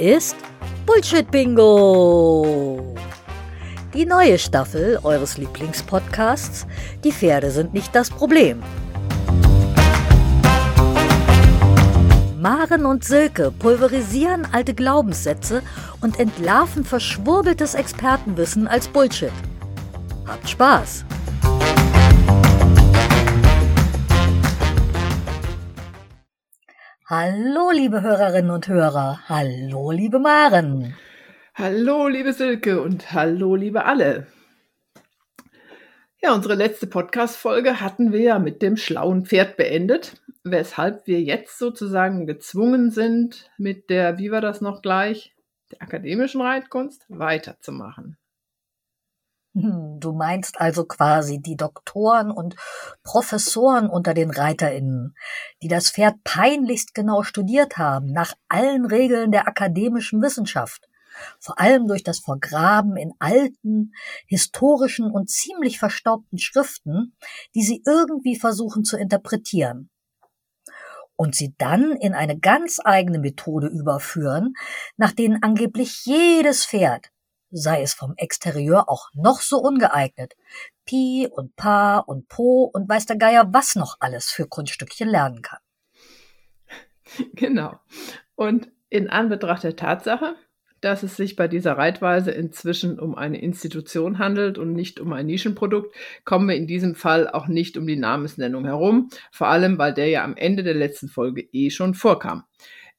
ist Bullshit Bingo. Die neue Staffel eures Lieblingspodcasts Die Pferde sind nicht das Problem. Maren und Silke pulverisieren alte Glaubenssätze und entlarven verschwurbeltes Expertenwissen als Bullshit. Habt Spaß! Hallo, liebe Hörerinnen und Hörer. Hallo, liebe Maren. Hallo, liebe Silke und hallo, liebe alle. Ja, unsere letzte Podcast-Folge hatten wir ja mit dem schlauen Pferd beendet, weshalb wir jetzt sozusagen gezwungen sind, mit der, wie war das noch gleich, der akademischen Reitkunst weiterzumachen. Du meinst also quasi die Doktoren und Professoren unter den ReiterInnen, die das Pferd peinlichst genau studiert haben, nach allen Regeln der akademischen Wissenschaft. Vor allem durch das Vergraben in alten, historischen und ziemlich verstaubten Schriften, die sie irgendwie versuchen zu interpretieren. Und sie dann in eine ganz eigene Methode überführen, nach denen angeblich jedes Pferd sei es vom Exterieur auch noch so ungeeignet, Pi und Pa und Po und weiß der Geier was noch alles für Kunststückchen lernen kann. Genau. Und in Anbetracht der Tatsache, dass es sich bei dieser Reitweise inzwischen um eine Institution handelt und nicht um ein Nischenprodukt, kommen wir in diesem Fall auch nicht um die Namensnennung herum, vor allem weil der ja am Ende der letzten Folge eh schon vorkam.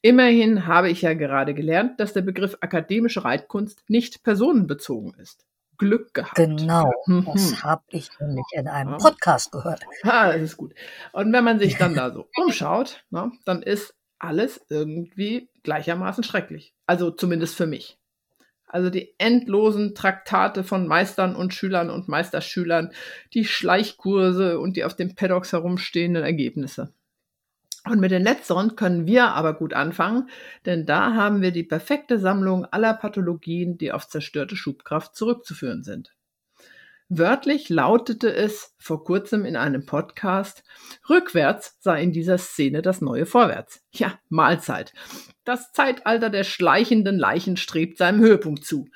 Immerhin habe ich ja gerade gelernt, dass der Begriff akademische Reitkunst nicht personenbezogen ist. Glück gehabt. Genau, mhm. das habe ich nämlich in einem Podcast gehört. Ah, das ist gut. Und wenn man sich dann da so umschaut, na, ne, dann ist alles irgendwie gleichermaßen schrecklich. Also zumindest für mich. Also die endlosen Traktate von Meistern und Schülern und Meisterschülern, die Schleichkurse und die auf den Paddocks herumstehenden Ergebnisse. Und mit den letzteren können wir aber gut anfangen, denn da haben wir die perfekte Sammlung aller Pathologien, die auf zerstörte Schubkraft zurückzuführen sind. Wörtlich lautete es vor kurzem in einem Podcast, rückwärts sei in dieser Szene das neue Vorwärts. Ja, Mahlzeit. Das Zeitalter der schleichenden Leichen strebt seinem Höhepunkt zu.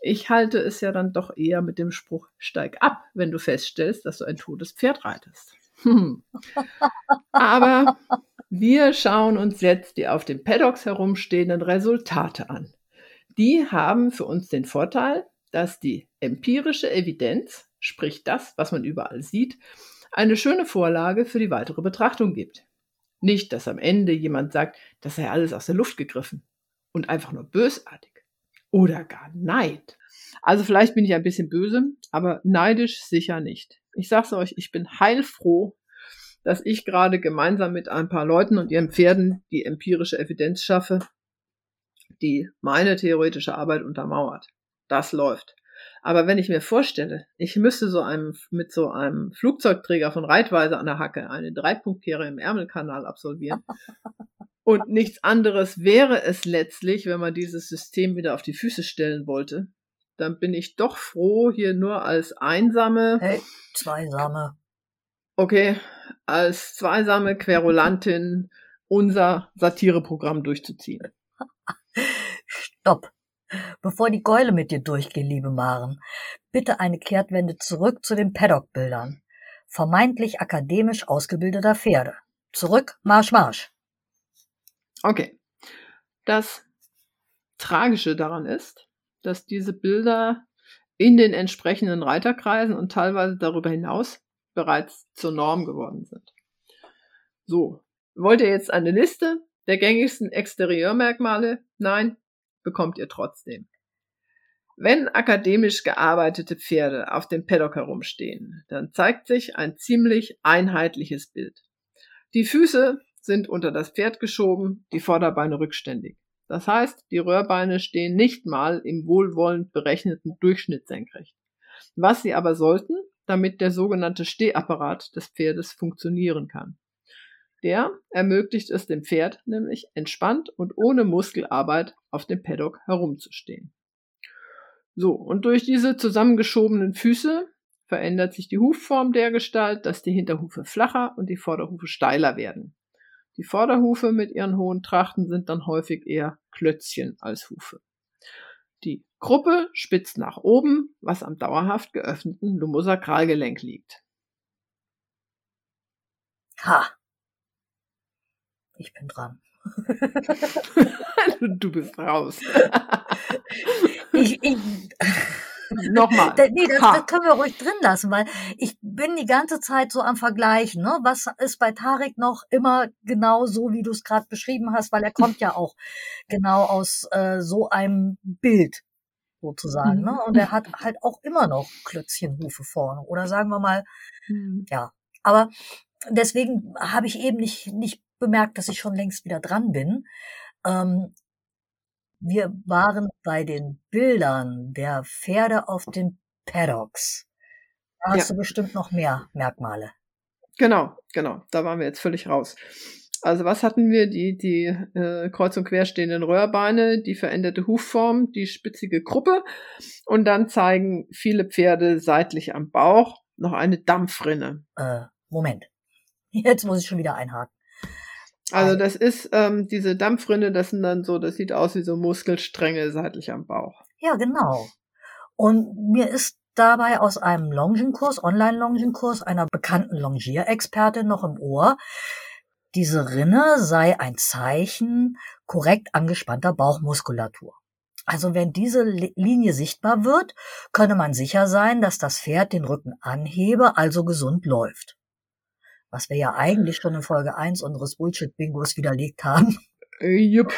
Ich halte es ja dann doch eher mit dem Spruch, steig ab, wenn du feststellst, dass du ein totes Pferd reitest. Hm. Aber wir schauen uns jetzt die auf den Paddocks herumstehenden Resultate an. Die haben für uns den Vorteil, dass die empirische Evidenz, sprich das, was man überall sieht, eine schöne Vorlage für die weitere Betrachtung gibt. Nicht, dass am Ende jemand sagt, das sei alles aus der Luft gegriffen und einfach nur bösartig oder gar Neid. Also vielleicht bin ich ein bisschen böse, aber neidisch sicher nicht. Ich sag's euch, ich bin heilfroh, dass ich gerade gemeinsam mit ein paar Leuten und ihren Pferden die empirische Evidenz schaffe, die meine theoretische Arbeit untermauert. Das läuft. Aber wenn ich mir vorstelle, ich müsste so einem, mit so einem Flugzeugträger von Reitweise an der Hacke eine Dreipunktkehre im Ärmelkanal absolvieren und nichts anderes wäre es letztlich, wenn man dieses System wieder auf die Füße stellen wollte, dann bin ich doch froh, hier nur als einsame. Hey, zweisame. Okay, als zweisame Querulantin unser Satireprogramm durchzuziehen. Stopp. Bevor die Keule mit dir durchgeht, liebe Maren, bitte eine Kehrtwende zurück zu den Paddock-Bildern. Vermeintlich akademisch ausgebildeter Pferde. Zurück, Marsch, Marsch. Okay. Das Tragische daran ist, dass diese Bilder in den entsprechenden Reiterkreisen und teilweise darüber hinaus bereits zur Norm geworden sind. So, wollt ihr jetzt eine Liste der gängigsten Exterieurmerkmale? Nein, bekommt ihr trotzdem. Wenn akademisch gearbeitete Pferde auf dem Paddock herumstehen, dann zeigt sich ein ziemlich einheitliches Bild. Die Füße sind unter das Pferd geschoben, die Vorderbeine rückständig. Das heißt, die Röhrbeine stehen nicht mal im wohlwollend berechneten Durchschnitt senkrecht. Was sie aber sollten, damit der sogenannte Stehapparat des Pferdes funktionieren kann. Der ermöglicht es dem Pferd nämlich entspannt und ohne Muskelarbeit auf dem Paddock herumzustehen. So, und durch diese zusammengeschobenen Füße verändert sich die Hufform der Gestalt, dass die Hinterhufe flacher und die Vorderhufe steiler werden. Die Vorderhufe mit ihren hohen Trachten sind dann häufig eher Klötzchen als Hufe. Die Gruppe spitzt nach oben, was am dauerhaft geöffneten Lumbosakralgelenk liegt. Ha. Ich bin dran. du bist raus. ich, ich, Nochmal. nee, das, das, können wir ruhig drin lassen, weil ich bin die ganze Zeit so am Vergleichen. Ne? Was ist bei Tarek noch immer genau so, wie du es gerade beschrieben hast, weil er kommt ja auch genau aus äh, so einem Bild sozusagen. Mhm. Ne? Und er hat halt auch immer noch Klötzchenhufe vorne. Oder sagen wir mal, mhm. ja. Aber deswegen habe ich eben nicht, nicht bemerkt, dass ich schon längst wieder dran bin. Ähm, wir waren bei den Bildern der Pferde auf den Paddocks. Da hast ja. du bestimmt noch mehr Merkmale. Genau, genau. Da waren wir jetzt völlig raus. Also was hatten wir? Die, die äh, kreuz und quer stehenden Röhrbeine, die veränderte Hufform, die spitzige Gruppe und dann zeigen viele Pferde seitlich am Bauch noch eine Dampfrinne. Äh, Moment. Jetzt muss ich schon wieder einhaken. Also das ist ähm, diese Dampfrinne, das sind dann so, das sieht aus wie so Muskelstränge seitlich am Bauch. Ja, genau. Und mir ist dabei aus einem Longenkurs, Online-Longenkurs einer bekannten Longierexpertin noch im Ohr, diese Rinne sei ein Zeichen korrekt angespannter Bauchmuskulatur. Also wenn diese Linie sichtbar wird, könne man sicher sein, dass das Pferd den Rücken anhebe, also gesund läuft was wir ja eigentlich schon in Folge 1 unseres Bullshit-Bingos widerlegt haben. Jupp.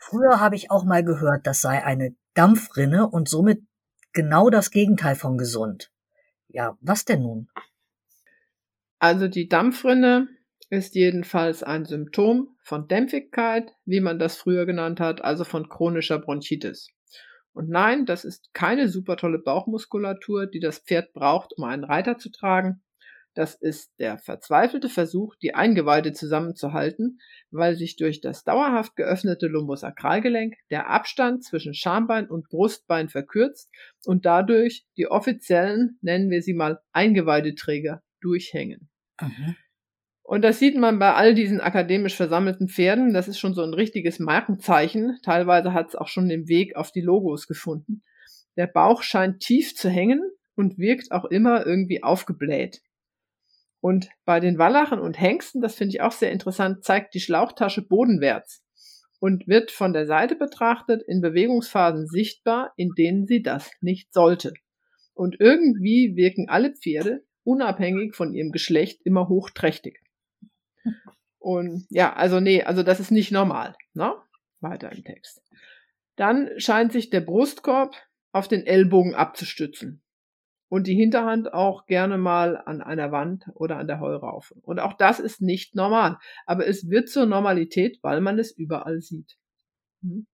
Früher habe ich auch mal gehört, das sei eine Dampfrinne und somit genau das Gegenteil von gesund. Ja, was denn nun? Also die Dampfrinne ist jedenfalls ein Symptom von Dämpfigkeit, wie man das früher genannt hat, also von chronischer Bronchitis. Und nein, das ist keine super tolle Bauchmuskulatur, die das Pferd braucht, um einen Reiter zu tragen. Das ist der verzweifelte Versuch, die Eingeweide zusammenzuhalten, weil sich durch das dauerhaft geöffnete Lumbosakralgelenk der Abstand zwischen Schambein und Brustbein verkürzt und dadurch die offiziellen, nennen wir sie mal Eingeweideträger, durchhängen. Mhm. Und das sieht man bei all diesen akademisch versammelten Pferden. Das ist schon so ein richtiges Markenzeichen. Teilweise hat es auch schon den Weg auf die Logos gefunden. Der Bauch scheint tief zu hängen und wirkt auch immer irgendwie aufgebläht. Und bei den Wallachen und Hengsten, das finde ich auch sehr interessant, zeigt die Schlauchtasche bodenwärts und wird von der Seite betrachtet in Bewegungsphasen sichtbar, in denen sie das nicht sollte. Und irgendwie wirken alle Pferde, unabhängig von ihrem Geschlecht, immer hochträchtig. Und ja, also nee, also das ist nicht normal. Ne? Weiter im Text. Dann scheint sich der Brustkorb auf den Ellbogen abzustützen und die Hinterhand auch gerne mal an einer Wand oder an der Heuraufe. Und auch das ist nicht normal. Aber es wird zur Normalität, weil man es überall sieht. Hm?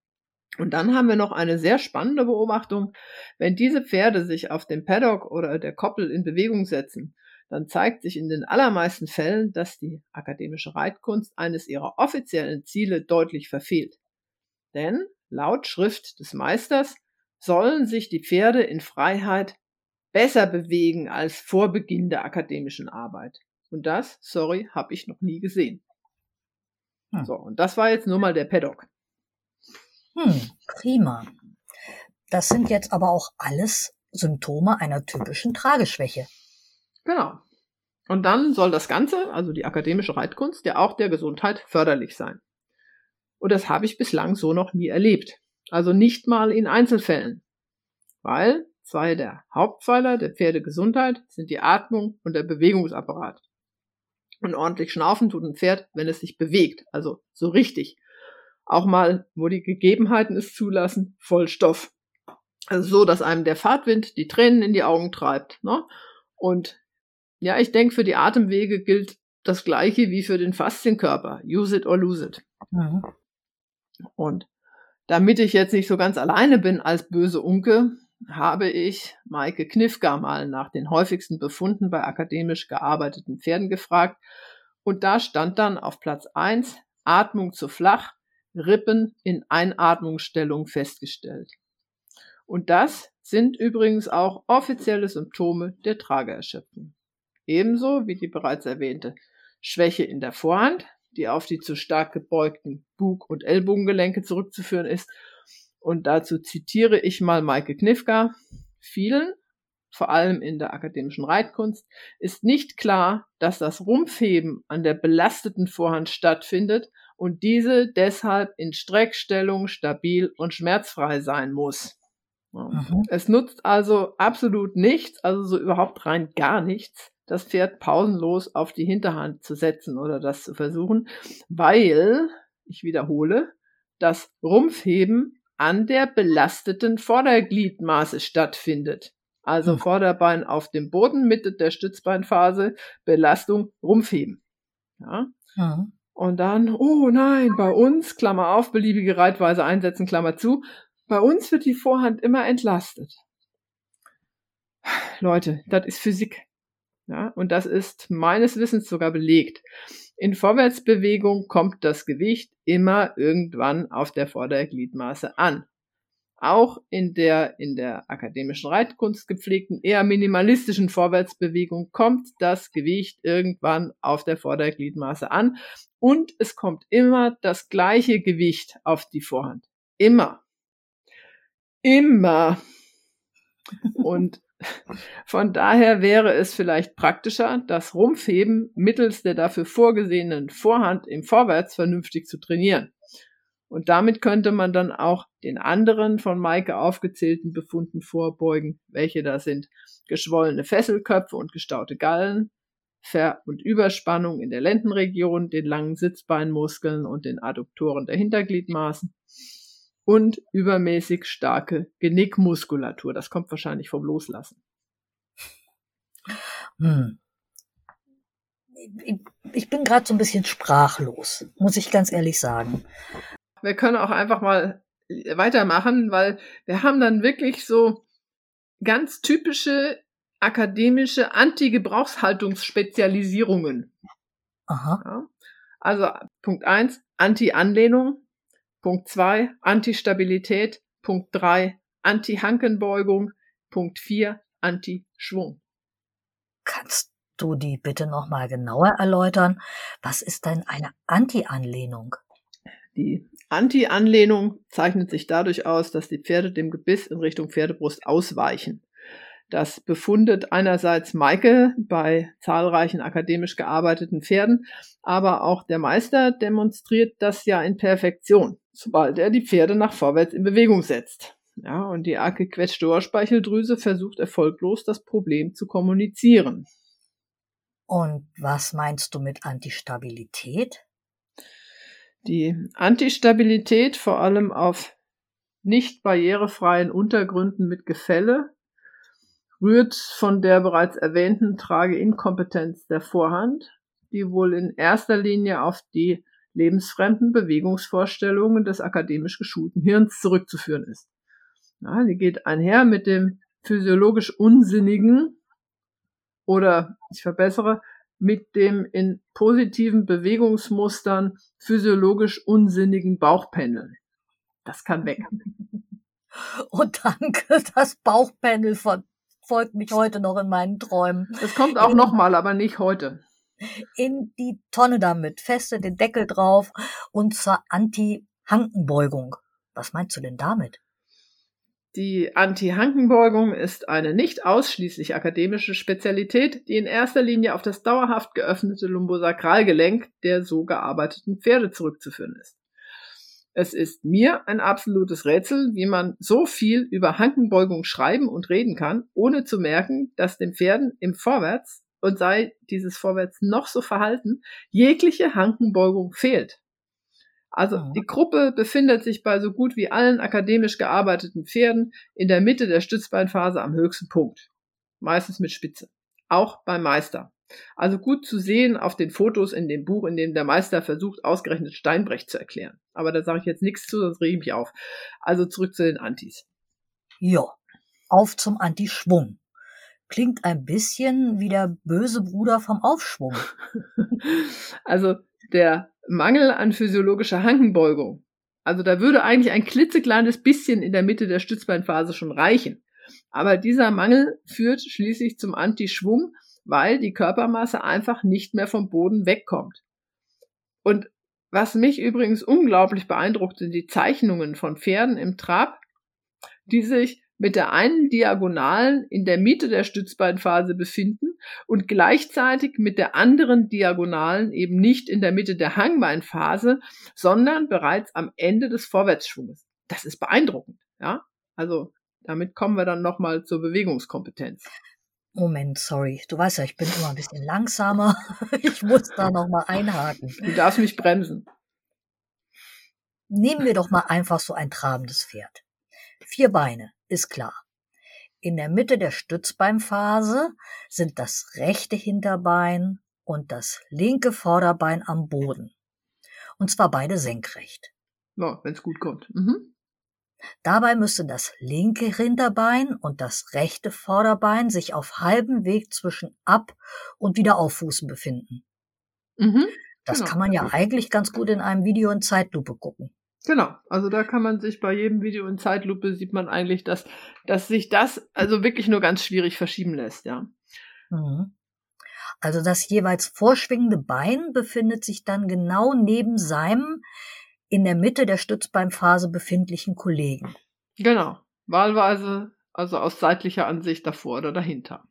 Und dann haben wir noch eine sehr spannende Beobachtung. Wenn diese Pferde sich auf dem Paddock oder der Koppel in Bewegung setzen, dann zeigt sich in den allermeisten Fällen, dass die akademische Reitkunst eines ihrer offiziellen Ziele deutlich verfehlt. Denn laut Schrift des Meisters sollen sich die Pferde in Freiheit besser bewegen als vor Beginn der akademischen Arbeit. Und das, sorry, habe ich noch nie gesehen. Hm. So, und das war jetzt nur mal der Paddock. Hm, prima. Das sind jetzt aber auch alles Symptome einer typischen Trageschwäche. Genau. Und dann soll das Ganze, also die akademische Reitkunst, ja auch der Gesundheit förderlich sein. Und das habe ich bislang so noch nie erlebt. Also nicht mal in Einzelfällen. Weil Zwei der Hauptpfeiler der Pferdegesundheit sind die Atmung und der Bewegungsapparat. Und ordentlich schnaufen tut ein Pferd, wenn es sich bewegt, also so richtig. Auch mal, wo die Gegebenheiten es zulassen, voll Stoff. Also so, dass einem der Fahrtwind die Tränen in die Augen treibt. Ne? Und ja, ich denke, für die Atemwege gilt das Gleiche wie für den Faszienkörper. Use it or lose it. Mhm. Und damit ich jetzt nicht so ganz alleine bin als böse Unke, habe ich Maike Knifka mal nach den häufigsten Befunden bei akademisch gearbeiteten Pferden gefragt und da stand dann auf Platz eins Atmung zu flach, Rippen in Einatmungsstellung festgestellt. Und das sind übrigens auch offizielle Symptome der Trageerschöpfung. Ebenso wie die bereits erwähnte Schwäche in der Vorhand, die auf die zu stark gebeugten Bug- und Ellbogengelenke zurückzuführen ist. Und dazu zitiere ich mal Maike Knifka. Vielen, vor allem in der akademischen Reitkunst, ist nicht klar, dass das Rumpfheben an der belasteten Vorhand stattfindet und diese deshalb in Streckstellung stabil und schmerzfrei sein muss. Mhm. Es nutzt also absolut nichts, also so überhaupt rein gar nichts, das Pferd pausenlos auf die Hinterhand zu setzen oder das zu versuchen, weil, ich wiederhole, das Rumpfheben an der belasteten Vordergliedmaße stattfindet. Also hm. Vorderbein auf dem Boden, Mitte der Stützbeinphase, Belastung, Rumpfheben. Ja. Mhm. Und dann, oh nein, bei uns, Klammer auf, beliebige Reitweise einsetzen, Klammer zu, bei uns wird die Vorhand immer entlastet. Leute, das ist Physik. Ja, und das ist meines Wissens sogar belegt. In Vorwärtsbewegung kommt das Gewicht immer irgendwann auf der Vordergliedmaße an. Auch in der in der akademischen Reitkunst gepflegten eher minimalistischen Vorwärtsbewegung kommt das Gewicht irgendwann auf der Vordergliedmaße an und es kommt immer das gleiche Gewicht auf die Vorhand. Immer. Immer. Und von daher wäre es vielleicht praktischer, das Rumpfheben mittels der dafür vorgesehenen Vorhand im Vorwärts vernünftig zu trainieren. Und damit könnte man dann auch den anderen von Maike aufgezählten Befunden vorbeugen, welche da sind geschwollene Fesselköpfe und gestaute Gallen, Ver- und Überspannung in der Lendenregion, den langen Sitzbeinmuskeln und den Adduktoren der Hintergliedmaßen und übermäßig starke Genickmuskulatur. Das kommt wahrscheinlich vom Loslassen. Hm. Ich bin gerade so ein bisschen sprachlos, muss ich ganz ehrlich sagen. Wir können auch einfach mal weitermachen, weil wir haben dann wirklich so ganz typische akademische Anti-Gebrauchshaltungsspezialisierungen. Aha. Ja. Also Punkt eins Anti-Anlehnung. Punkt zwei Anti-Stabilität. Punkt drei Anti-Hankenbeugung. Punkt vier Anti-Schwung. Kannst du die bitte nochmal genauer erläutern? Was ist denn eine Anti-Anlehnung? Die Anti-Anlehnung zeichnet sich dadurch aus, dass die Pferde dem Gebiss in Richtung Pferdebrust ausweichen. Das befundet einerseits Maike bei zahlreichen akademisch gearbeiteten Pferden, aber auch der Meister demonstriert das ja in Perfektion, sobald er die Pferde nach vorwärts in Bewegung setzt. Ja, und die arg gequetschte Ohrspeicheldrüse versucht erfolglos, das Problem zu kommunizieren. Und was meinst du mit Antistabilität? Die Antistabilität vor allem auf nicht barrierefreien Untergründen mit Gefälle rührt von der bereits erwähnten Trageinkompetenz der Vorhand, die wohl in erster Linie auf die lebensfremden Bewegungsvorstellungen des akademisch geschulten Hirns zurückzuführen ist. Ja, die geht einher mit dem physiologisch Unsinnigen oder ich verbessere, mit dem in positiven Bewegungsmustern physiologisch unsinnigen Bauchpendeln. Das kann weg. Und danke, das Bauchpendel folgt mich heute noch in meinen Träumen. Es kommt auch nochmal, aber nicht heute. In die Tonne damit, feste den Deckel drauf und zur Anti-Hankenbeugung. Was meinst du denn damit? Die Anti-Hankenbeugung ist eine nicht ausschließlich akademische Spezialität, die in erster Linie auf das dauerhaft geöffnete Lumbosakralgelenk der so gearbeiteten Pferde zurückzuführen ist. Es ist mir ein absolutes Rätsel, wie man so viel über Hankenbeugung schreiben und reden kann, ohne zu merken, dass den Pferden im Vorwärts und sei dieses Vorwärts noch so verhalten, jegliche Hankenbeugung fehlt. Also mhm. die Gruppe befindet sich bei so gut wie allen akademisch gearbeiteten Pferden in der Mitte der Stützbeinphase am höchsten Punkt. Meistens mit Spitze. Auch beim Meister. Also gut zu sehen auf den Fotos in dem Buch, in dem der Meister versucht, ausgerechnet Steinbrecht zu erklären. Aber da sage ich jetzt nichts zu, sonst rege ich mich auf. Also zurück zu den Antis. Ja, auf zum Antischwung. Klingt ein bisschen wie der böse Bruder vom Aufschwung. also der Mangel an physiologischer Hankenbeugung. Also da würde eigentlich ein klitzekleines bisschen in der Mitte der Stützbeinphase schon reichen. Aber dieser Mangel führt schließlich zum Antischwung, weil die Körpermasse einfach nicht mehr vom Boden wegkommt. Und was mich übrigens unglaublich beeindruckt, sind die Zeichnungen von Pferden im Trab, die sich mit der einen Diagonalen in der Mitte der Stützbeinphase befinden und gleichzeitig mit der anderen Diagonalen eben nicht in der Mitte der Hangbeinphase, sondern bereits am Ende des Vorwärtsschwunges. Das ist beeindruckend, ja? Also, damit kommen wir dann nochmal zur Bewegungskompetenz. Moment, sorry. Du weißt ja, ich bin immer ein bisschen langsamer. Ich muss da nochmal einhaken. Du darfst mich bremsen. Nehmen wir doch mal einfach so ein trabendes Pferd. Vier Beine, ist klar. In der Mitte der Stützbeinphase sind das rechte Hinterbein und das linke Vorderbein am Boden. Und zwar beide senkrecht. Ja, wenn es gut kommt. Mhm. Dabei müsste das linke Hinterbein und das rechte Vorderbein sich auf halbem Weg zwischen Ab- und Wiederauffußen befinden. Mhm, das genau. kann man ja eigentlich ganz gut in einem Video in Zeitlupe gucken. Genau, also da kann man sich bei jedem Video in Zeitlupe sieht man eigentlich, dass, dass sich das also wirklich nur ganz schwierig verschieben lässt, ja. Mhm. Also das jeweils vorschwingende Bein befindet sich dann genau neben seinem in der Mitte der Stützbeinphase befindlichen Kollegen. Genau. Wahlweise, also aus seitlicher Ansicht davor oder dahinter.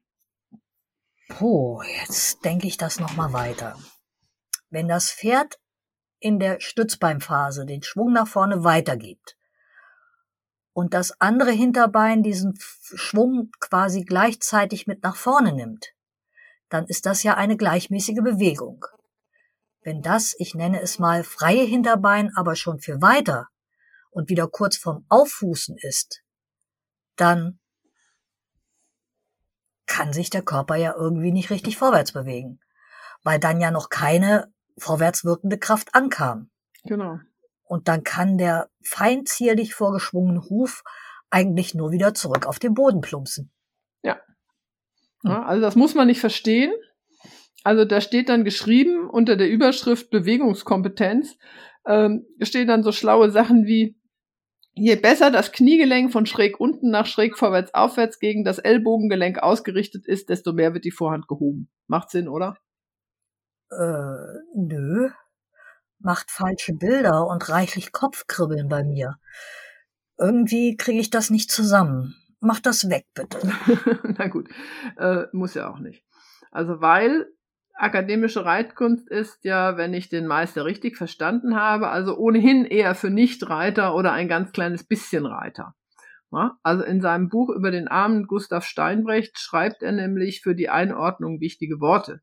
Puh, jetzt denke ich das nochmal weiter. Wenn das Pferd in der Stützbeinphase den Schwung nach vorne weitergibt und das andere Hinterbein diesen Schwung quasi gleichzeitig mit nach vorne nimmt, dann ist das ja eine gleichmäßige Bewegung. Wenn das, ich nenne es mal freie Hinterbein, aber schon für weiter und wieder kurz vorm Auffußen ist, dann kann sich der Körper ja irgendwie nicht richtig vorwärts bewegen, weil dann ja noch keine vorwärts wirkende Kraft ankam. Genau. Und dann kann der feinzierlich vorgeschwungene Huf eigentlich nur wieder zurück auf den Boden plumpsen. Ja. ja also das muss man nicht verstehen. Also da steht dann geschrieben unter der Überschrift Bewegungskompetenz, ähm, stehen dann so schlaue Sachen wie, je besser das Kniegelenk von schräg unten nach schräg vorwärts aufwärts gegen das Ellbogengelenk ausgerichtet ist, desto mehr wird die Vorhand gehoben. Macht Sinn, oder? Äh, nö. Macht falsche Bilder und reichlich Kopfkribbeln bei mir. Irgendwie kriege ich das nicht zusammen. Mach das weg, bitte. Na gut, äh, muss ja auch nicht. Also weil akademische Reitkunst ist ja, wenn ich den Meister richtig verstanden habe, also ohnehin eher für Nichtreiter oder ein ganz kleines bisschen Reiter. Ja, also in seinem Buch über den armen Gustav Steinbrecht schreibt er nämlich für die Einordnung wichtige Worte.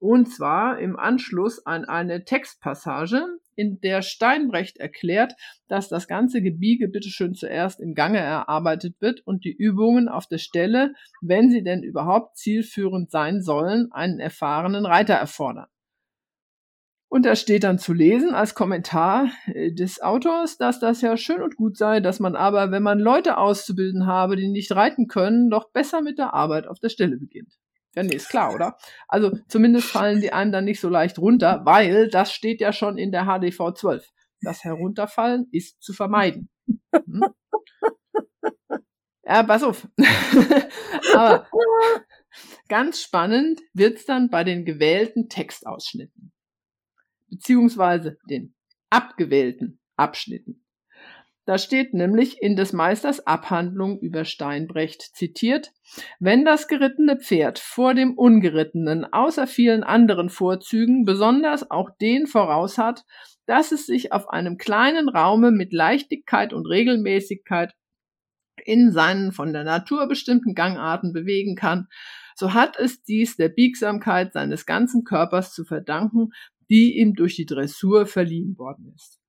Und zwar im Anschluss an eine Textpassage, in der Steinbrecht erklärt, dass das ganze Gebiege bitteschön zuerst im Gange erarbeitet wird und die Übungen auf der Stelle, wenn sie denn überhaupt zielführend sein sollen, einen erfahrenen Reiter erfordern. Und da steht dann zu lesen als Kommentar äh, des Autors, dass das ja schön und gut sei, dass man aber, wenn man Leute auszubilden habe, die nicht reiten können, doch besser mit der Arbeit auf der Stelle beginnt. Ja, nee, ist klar, oder? Also zumindest fallen die einem dann nicht so leicht runter, weil das steht ja schon in der HDV 12. Das Herunterfallen ist zu vermeiden. Hm? Ja, pass auf. Aber ganz spannend wird's dann bei den gewählten Textausschnitten. Beziehungsweise den abgewählten Abschnitten. Da steht nämlich in des Meisters Abhandlung über Steinbrecht zitiert, wenn das gerittene Pferd vor dem ungerittenen außer vielen anderen Vorzügen besonders auch den voraus hat, dass es sich auf einem kleinen Raume mit Leichtigkeit und Regelmäßigkeit in seinen von der Natur bestimmten Gangarten bewegen kann, so hat es dies der Biegsamkeit seines ganzen Körpers zu verdanken, die ihm durch die Dressur verliehen worden ist.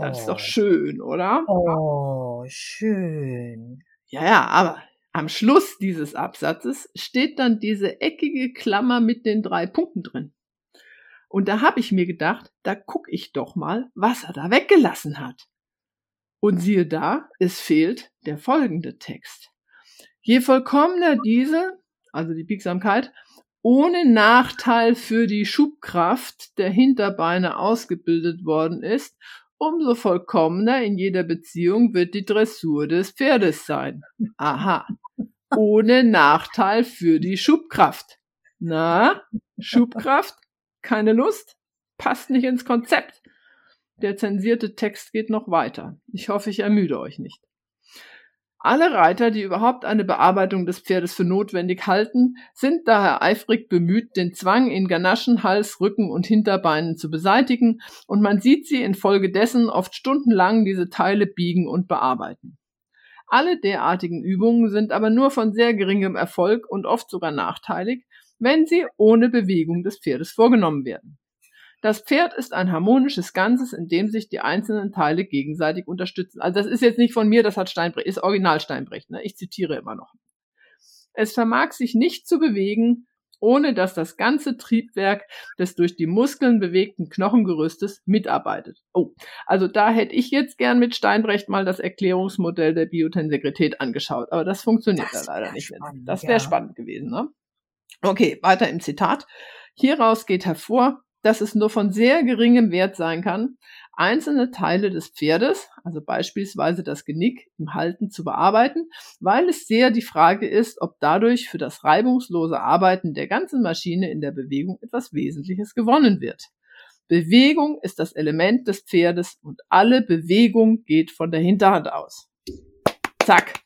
Das ist doch oh. schön, oder? Oh, schön. Ja, ja, aber am Schluss dieses Absatzes steht dann diese eckige Klammer mit den drei Punkten drin. Und da habe ich mir gedacht, da guck ich doch mal, was er da weggelassen hat. Und siehe da, es fehlt der folgende Text. Je vollkommener diese, also die Biegsamkeit, ohne Nachteil für die Schubkraft der Hinterbeine ausgebildet worden ist Umso vollkommener in jeder Beziehung wird die Dressur des Pferdes sein. Aha. Ohne Nachteil für die Schubkraft. Na, Schubkraft? Keine Lust? passt nicht ins Konzept. Der zensierte Text geht noch weiter. Ich hoffe, ich ermüde euch nicht. Alle Reiter, die überhaupt eine Bearbeitung des Pferdes für notwendig halten, sind daher eifrig bemüht, den Zwang in Ganaschen, Hals, Rücken und Hinterbeinen zu beseitigen, und man sieht sie infolgedessen oft stundenlang diese Teile biegen und bearbeiten. Alle derartigen Übungen sind aber nur von sehr geringem Erfolg und oft sogar nachteilig, wenn sie ohne Bewegung des Pferdes vorgenommen werden. Das Pferd ist ein harmonisches Ganzes, in dem sich die einzelnen Teile gegenseitig unterstützen. Also das ist jetzt nicht von mir, das hat Steinbrecht, ist Original Steinbrecht, ne? Ich zitiere immer noch. Es vermag sich nicht zu bewegen, ohne dass das ganze Triebwerk des durch die Muskeln bewegten Knochengerüstes mitarbeitet. Oh, also da hätte ich jetzt gern mit Steinbrecht mal das Erklärungsmodell der Biotensegrität angeschaut, aber das funktioniert das da leider nicht mehr. Das wäre ja. spannend gewesen, ne? Okay, weiter im Zitat. Hieraus geht hervor, dass es nur von sehr geringem Wert sein kann, einzelne Teile des Pferdes, also beispielsweise das Genick im Halten zu bearbeiten, weil es sehr die Frage ist, ob dadurch für das reibungslose Arbeiten der ganzen Maschine in der Bewegung etwas Wesentliches gewonnen wird. Bewegung ist das Element des Pferdes und alle Bewegung geht von der Hinterhand aus. Zack.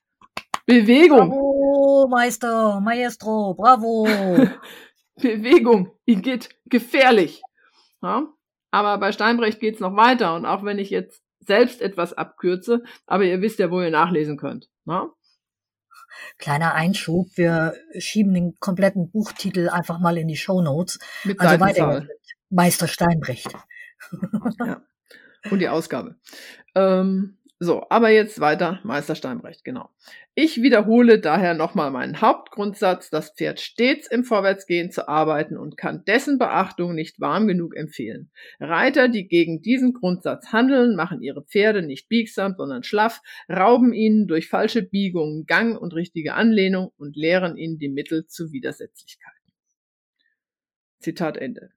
Bewegung. Bravo, Meister, Maestro, bravo. Bewegung, die geht gefährlich. Ja? Aber bei Steinbrecht geht's noch weiter. Und auch wenn ich jetzt selbst etwas abkürze, aber ihr wisst ja, wo ihr nachlesen könnt. Ja? Kleiner Einschub, wir schieben den kompletten Buchtitel einfach mal in die Show Notes. Mit also weiter Meister Steinbrecht. Ja. Und die Ausgabe. Ähm, so, aber jetzt weiter Meister Steinbrecht, genau. Ich wiederhole daher nochmal meinen Hauptgrundsatz, das Pferd stets im Vorwärtsgehen zu arbeiten und kann dessen Beachtung nicht warm genug empfehlen. Reiter, die gegen diesen Grundsatz handeln, machen ihre Pferde nicht biegsam, sondern schlaff, rauben ihnen durch falsche Biegungen Gang und richtige Anlehnung und lehren ihnen die Mittel zu Widersetzlichkeiten. Zitat Ende.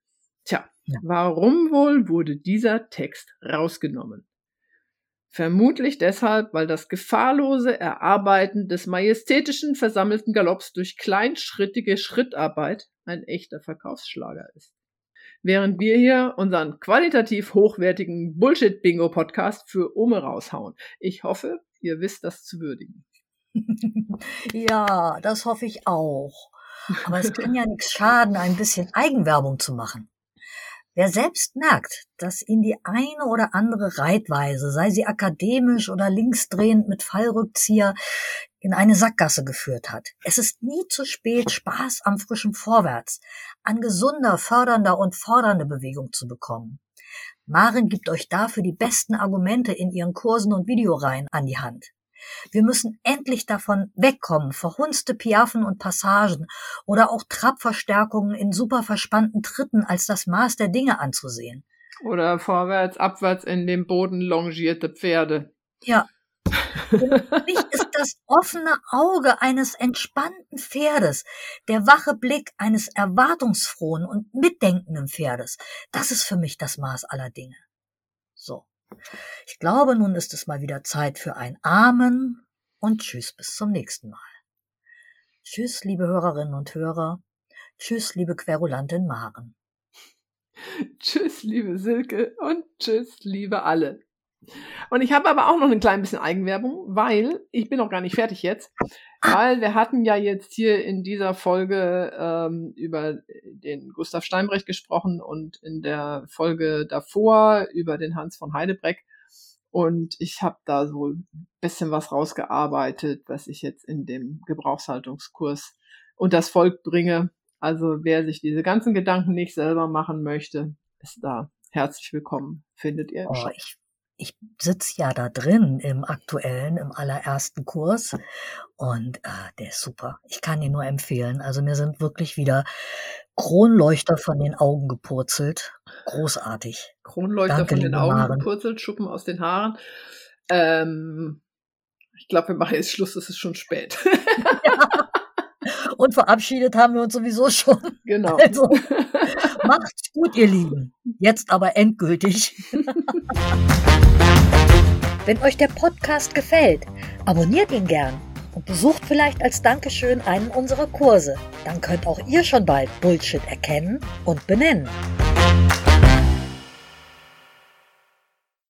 Tja, ja. warum wohl wurde dieser Text rausgenommen? Vermutlich deshalb, weil das gefahrlose Erarbeiten des majestätischen versammelten Galopps durch kleinschrittige Schrittarbeit ein echter Verkaufsschlager ist. Während wir hier unseren qualitativ hochwertigen Bullshit-Bingo-Podcast für Ome raushauen. Ich hoffe, ihr wisst das zu würdigen. ja, das hoffe ich auch. Aber es kann ja nichts schaden, ein bisschen Eigenwerbung zu machen. Wer selbst merkt, dass ihn die eine oder andere Reitweise, sei sie akademisch oder linksdrehend mit Fallrückzieher, in eine Sackgasse geführt hat. Es ist nie zu spät, Spaß am frischen Vorwärts, an gesunder, fördernder und fordernder Bewegung zu bekommen. Maren gibt euch dafür die besten Argumente in ihren Kursen und Videoreihen an die Hand. Wir müssen endlich davon wegkommen, verhunzte Piaffen und Passagen oder auch Trabverstärkungen in super verspannten Tritten als das Maß der Dinge anzusehen. Oder vorwärts, abwärts in dem Boden longierte Pferde. Ja. Für mich ist das offene Auge eines entspannten Pferdes, der wache Blick eines erwartungsfrohen und mitdenkenden Pferdes, das ist für mich das Maß aller Dinge. Ich glaube, nun ist es mal wieder Zeit für ein Amen und Tschüss bis zum nächsten Mal. Tschüss, liebe Hörerinnen und Hörer. Tschüss, liebe Querulantin Maren. Tschüss, liebe Silke und tschüss, liebe alle. Und ich habe aber auch noch ein klein bisschen Eigenwerbung, weil ich bin noch gar nicht fertig jetzt, weil wir hatten ja jetzt hier in dieser Folge ähm, über den Gustav Steinbrecht gesprochen und in der Folge davor über den Hans von Heidebreck. Und ich habe da so ein bisschen was rausgearbeitet, was ich jetzt in dem Gebrauchshaltungskurs und das Volk bringe. Also wer sich diese ganzen Gedanken nicht selber machen möchte, ist da herzlich willkommen, findet ihr. Oh, ich ich sitze ja da drin im aktuellen, im allerersten Kurs und äh, der ist super. Ich kann ihn nur empfehlen. Also mir sind wirklich wieder Kronleuchter von den Augen gepurzelt. Großartig. Kronleuchter Danke, von den Augen Maren. gepurzelt, Schuppen aus den Haaren. Ähm, ich glaube, wir machen jetzt Schluss, es ist schon spät. ja. Und verabschiedet haben wir uns sowieso schon. Genau. Also, macht's gut, ihr Lieben. Jetzt aber endgültig. Wenn euch der Podcast gefällt, abonniert ihn gern und besucht vielleicht als Dankeschön einen unserer Kurse. Dann könnt auch ihr schon bald Bullshit erkennen und benennen.